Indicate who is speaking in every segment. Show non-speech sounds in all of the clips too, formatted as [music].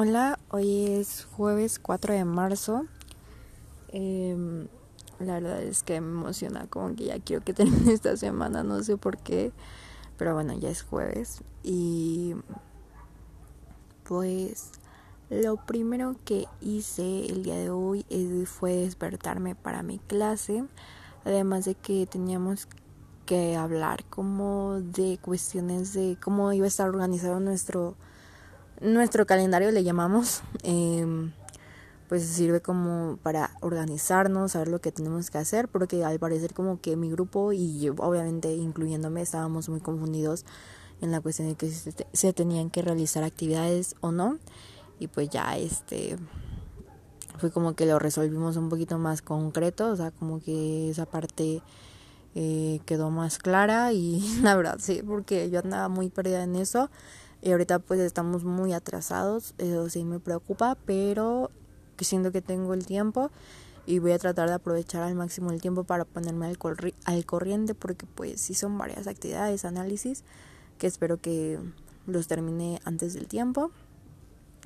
Speaker 1: Hola, hoy es jueves 4 de marzo. Em, la verdad es que me emociona, como que ya quiero que [laughs] termine esta semana, no sé por qué, pero bueno, ya es jueves. Y pues lo primero que hice el día de hoy fue despertarme para mi clase, además de que teníamos que hablar como de cuestiones de cómo iba a estar organizado nuestro nuestro calendario le llamamos, em, pues sirve como para organizarnos, saber lo que tenemos que hacer, porque al parecer como que mi grupo y yo, obviamente incluyéndome estábamos muy confundidos en la cuestión de que se, tenían que realizar actividades o no. Y pues ya este fue como que lo resolvimos un poquito más concreto, o sea, como que esa parte eh, quedó más clara y [laughs] la verdad sí, porque yo andaba muy perdida en eso y ahorita pues estamos muy atrasados, eso sí me preocupa, pero siento que tengo el tiempo y voy a tratar de aprovechar al máximo el tiempo para ponerme al, al corriente porque pues sí son varias actividades, análisis, que espero que los termine antes del tiempo.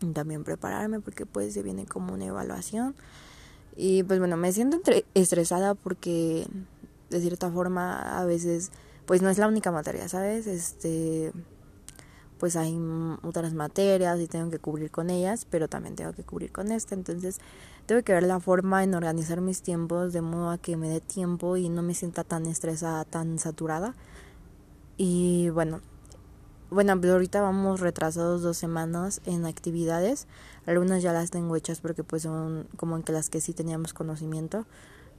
Speaker 1: Y también prepararme porque pues se viene como una evaluación. Y pues bueno, me siento estresada porque de cierta forma a veces pues no es la única materia, ¿sabes? Este pues hay otras materias y tengo que cubrir con ellas, pero también tengo que cubrir con esta, entonces tengo que ver la forma en organizar mis tiempos de modo a que me dé tiempo y no me sienta tan estresada, tan saturada. Y bueno, bueno, pero ahorita vamos retrasados dos semanas en actividades. Algunas ya las tengo hechas porque pues son como en que las que sí teníamos conocimiento,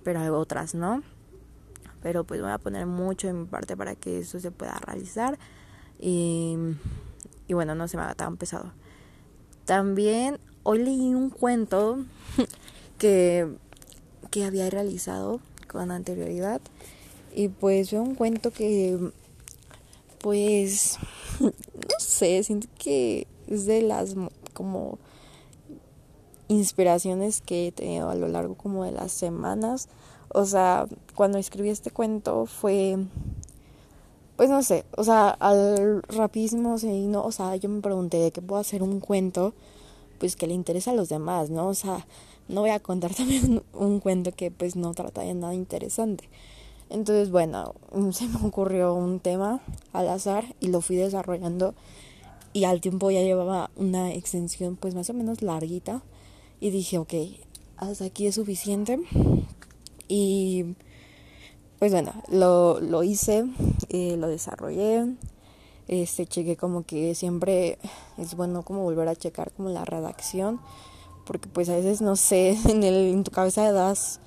Speaker 1: pero otras no. Pero pues voy a poner mucho en mi parte para que eso se pueda realizar. Y y bueno, no se me haga tan pesado. También hoy leí un cuento [laughs] que, que había realizado con anterioridad y pues fue un cuento que pues [laughs] no sé, siento que es de las como inspiraciones que he tenido a lo largo como de las semanas. O sea, cuando escribí este cuento fue pues no sé, o sea, al rapidísimo, sí, no, o sea, yo me pregunté de qué puedo hacer un cuento, pues que le interesa a los demás, ¿no? O sea, no voy a contar [laughs] también un cuento que pues no trata de nada interesante. Entonces, bueno, se me ocurrió un tema al azar y lo fui desarrollando y al tiempo ya llevaba una extensión pues más o menos larguita y dije, ok, hasta aquí es suficiente y pues bueno, lo, lo hice, eh, lo desarrollé, este, chequé como que siempre es bueno como volver a checar como la redacción, porque pues a veces no sé, [laughs] en, el, en tu cabeza das,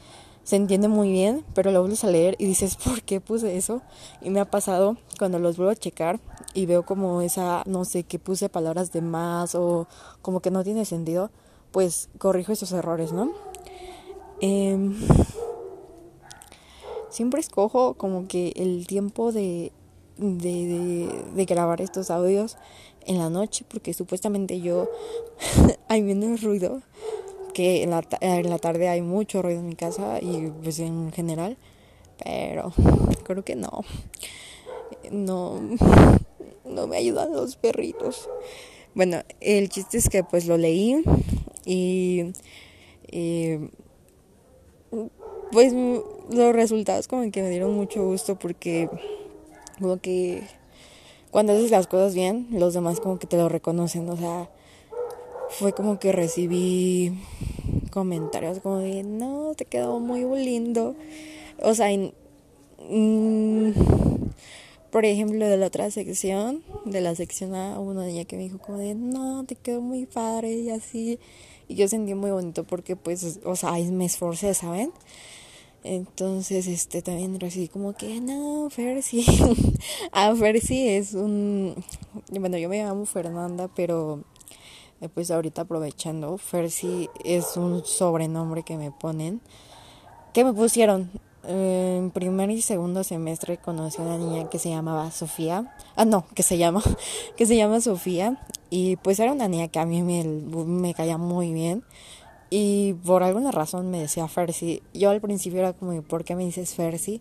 Speaker 1: se entiende muy bien, pero lo vuelves a leer y dices, ¿por qué puse eso? Y me ha pasado cuando los vuelvo a checar y veo como esa, no sé, que puse palabras de más o como que no tiene sentido, pues corrijo esos errores, ¿no? Eh, siempre escojo como que el tiempo de, de, grabar estos audios en la noche porque supuestamente yo [laughs] hay menos ruido que en la, en la tarde hay mucho ruido en mi casa y pues en general pero creo que no. No no me ayudan los perritos. Bueno el chiste es que pues lo leí y, y pues los resultados como que me dieron mucho gusto porque como que cuando haces las cosas bien, los demás como que te lo reconocen, o sea, fue como que recibí comentarios como de, no, te quedó muy lindo, o sea, mm, por ejemplo, de la otra sección, de la sección A, hubo una niña que me dijo como de, no, te quedó muy padre y así, y yo sentí muy bonito porque pues, o sea, me esforcé, ¿saben? Entonces, este, también recibí como que, no, Fersi. [laughs] ah, Fersi es un, bueno, yo me llamo Fernanda, pero eh, pues ahorita aprovechando, Fersi es un sobrenombre que me ponen, que me pusieron. En primer y segundo semestre conocí a una niña que se llamaba Sofía. Ah, no, que se llama, [laughs] que se llama Sofía. Y pues era una niña que a mí me caía muy bien. Y por alguna razón me decía Fersi. Yo al principio era como, ¿por qué me dices Fersi?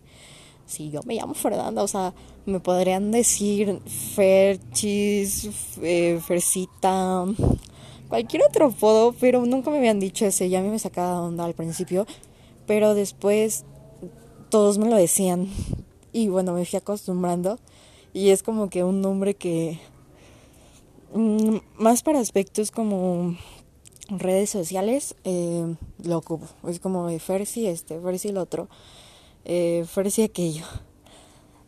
Speaker 1: Si yo me llamo Fernanda, o sea, me podrían decir Ferchis, eh, Fersita, cualquier otro apodo, pero nunca me habían dicho ese. Ya a mí me sacaba onda al principio, pero después todos me lo decían. Y bueno, me fui acostumbrando. Y es como que un nombre que. Mm, más para aspectos como redes sociales, eh, lo ocupo. Es como de Fersi este, Fersi el otro, eh, Fersi aquello.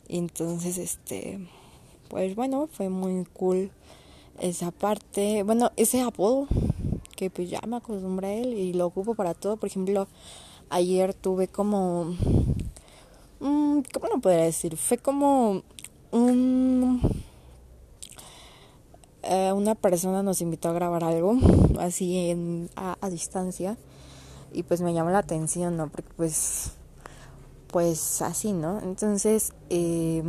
Speaker 1: Entonces, este. Pues bueno, fue muy cool esa parte. Bueno, ese apodo que pues ya me acostumbré a él y lo ocupo para todo. Por ejemplo, ayer tuve como Mm, ¿Cómo lo podría decir? Fue como un... Eh, una persona nos invitó a grabar algo así a, distancia y pues me llamó la atención, ¿no? Porque pues, pues así, ¿no? Entonces, eh,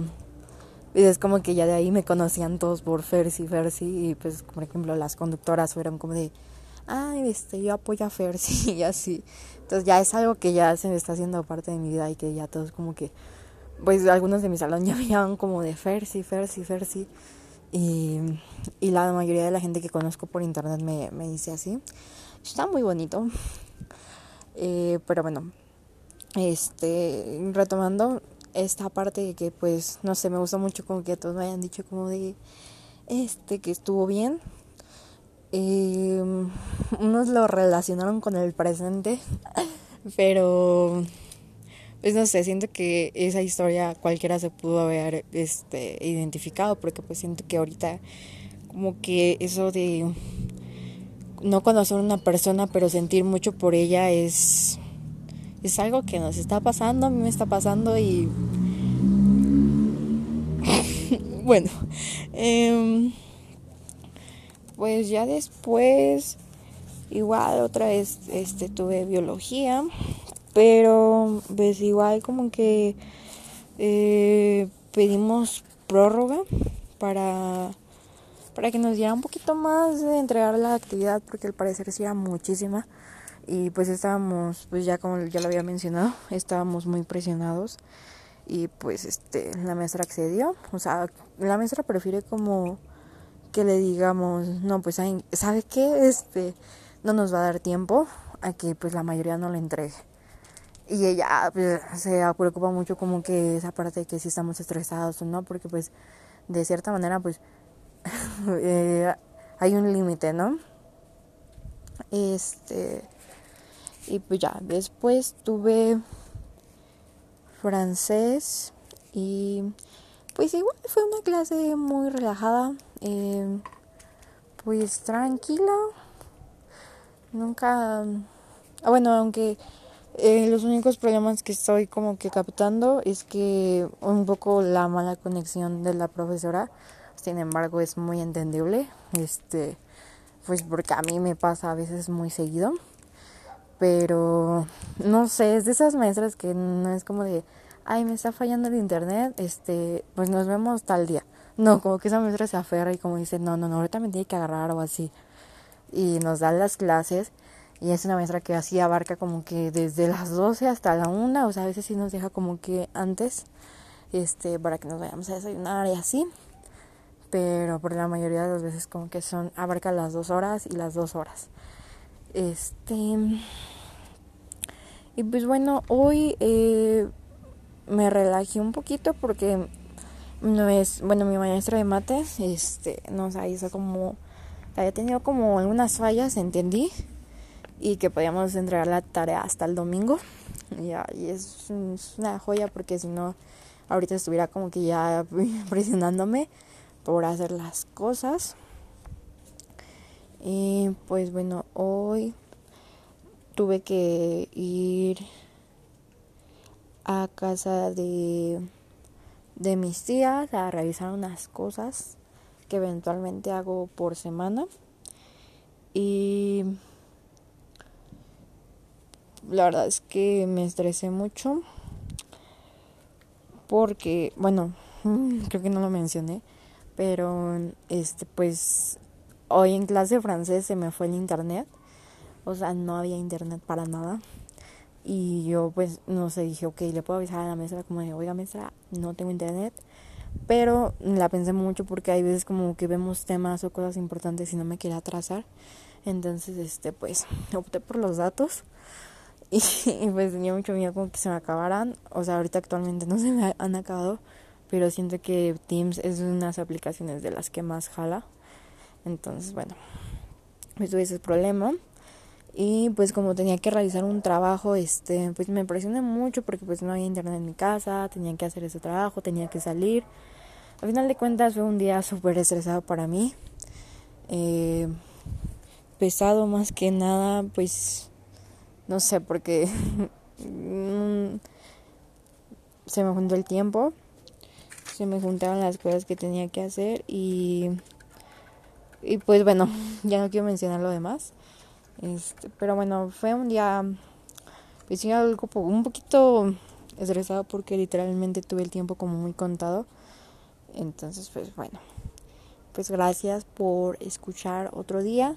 Speaker 1: es como que ya de ahí me conocían todos por Fersi, Fersi y pues, por ejemplo, las conductoras fueron como de, ay, este, yo apoyo a Fersi [laughs] y así. Entonces ya es algo que ya se me está haciendo parte de mi vida y que ya todos como que, pues algunos de mi salón [laughs] ya me llaman como de Fersi, Fersi, Fersi. Y, y la mayoría de la gente que conozco por internet me, me dice así. Está muy bonito. [laughs] Eh, pero bueno, este, retomando esta parte que pues, no sé, me gusta mucho como que todos me hayan dicho como de, este, que estuvo bien eh, [laughs] unos lo relacionaron con el presente, [laughs] pero pues no sé, siento que esa historia cualquiera se pudo haber este identificado porque pues siento que ahorita como que eso de no conocer a una persona pero sentir mucho por ella es es algo que nos está pasando, a mí me está pasando y [laughs] bueno, eh, pues ya después igual otra vez este tuve biología pero pues igual como que eh, pedimos prórroga para para que nos diera un poquito más de entregar la actividad porque al parecer sí era muchísima y pues estábamos pues ya como ya lo había mencionado estábamos muy presionados y pues este la maestra accedió o sea la maestra prefiere como que le digamos, no, pues, ¿sabe qué? Este, no nos va a dar tiempo a que pues la mayoría no le entregue. Y ella pues, se preocupa mucho como que esa parte de que si estamos estresados o no, porque pues de cierta manera pues [laughs] eh, hay un límite, ¿no? Este, y pues ya, después tuve francés y pues igual fue una clase muy relajada, eh, pues tranquila. Nunca, ah, bueno, aunque eh, los únicos problemas que estoy como que captando es que un poco la mala conexión de la profesora, sin embargo es muy entendible, este, pues porque a mí me pasa a veces muy seguido, pero no sé, es de esas maestras que no es como de ay, me está fallando el internet, este, pues nos vemos tal día. No, como que esa maestra se aferra y como dice, no, no, no, ahorita me tiene que agarrar o así. Y nos dan las clases y es una maestra que así abarca como que desde las 12 hasta la 1, o sea, a veces sí nos deja como que antes, este, para que nos vayamos a desayunar y así. Pero por la mayoría de las veces como que son, abarca las dos horas y las dos horas. Este... Y pues bueno, hoy eh, me relajé un poquito porque no es, bueno, mi maestra de mates, este, nos hizo como, había tenido como algunas fallas, entendí, y que podíamos entregar la tarea hasta el domingo. Y, y es, una joya porque si no, ahorita estuviera como que ya [laughs] presionándome por hacer las cosas. Y pues bueno, hoy tuve que ir a casa de, de mis tías a revisar unas cosas que eventualmente hago por semana. Y la verdad es que me estresé mucho porque, bueno, [laughs] creo que no lo mencioné, pero este pues hoy en clase de francés se me fue el internet. O sea, no había internet para nada. Y yo pues no sé, dije, ok, le puedo avisar a la maestra como de, oiga maestra, no tengo internet. Pero la pensé mucho porque hay veces como que vemos temas o cosas importantes y no me quería atrasar. Entonces, este, pues, opté por los datos. [laughs] Y, pues tenía mucho miedo como que se me acabaran. O sea, ahorita actualmente no [laughs] se me han acabado. Pero siento que Teams es una de las aplicaciones de las que más jala. Entonces, bueno, pues tuve ese problema. Y pues como tenía que realizar un trabajo, este, pues me presioné mucho porque pues no había internet en mi casa, tenía que hacer ese trabajo, tenía que salir. Al final de cuentas fue un día [laughs] súper estresado para mí. Eh, pesado más que nada, pues no sé, porque [laughs] se me juntó el tiempo, se me juntaron las cosas que tenía que hacer y, y pues bueno, [laughs] ya no quiero mencionar lo demás. Este, pero bueno, fue un día, pues algo un poquito estresado porque literalmente tuve el tiempo como muy contado. Entonces, pues bueno, pues gracias por escuchar otro día.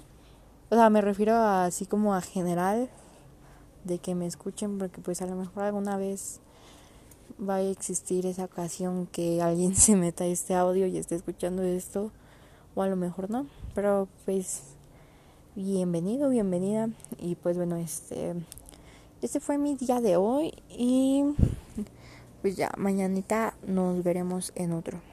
Speaker 1: O sea, me refiero así como a general de que me escuchen porque pues a lo mejor alguna vez va a existir esa ocasión que alguien [laughs] se meta este audio y esté escuchando esto o a lo mejor no, pero pues bienvenido, bienvenida y pues bueno, este este fue mi día de hoy y pues ya mañanita nos veremos en otro.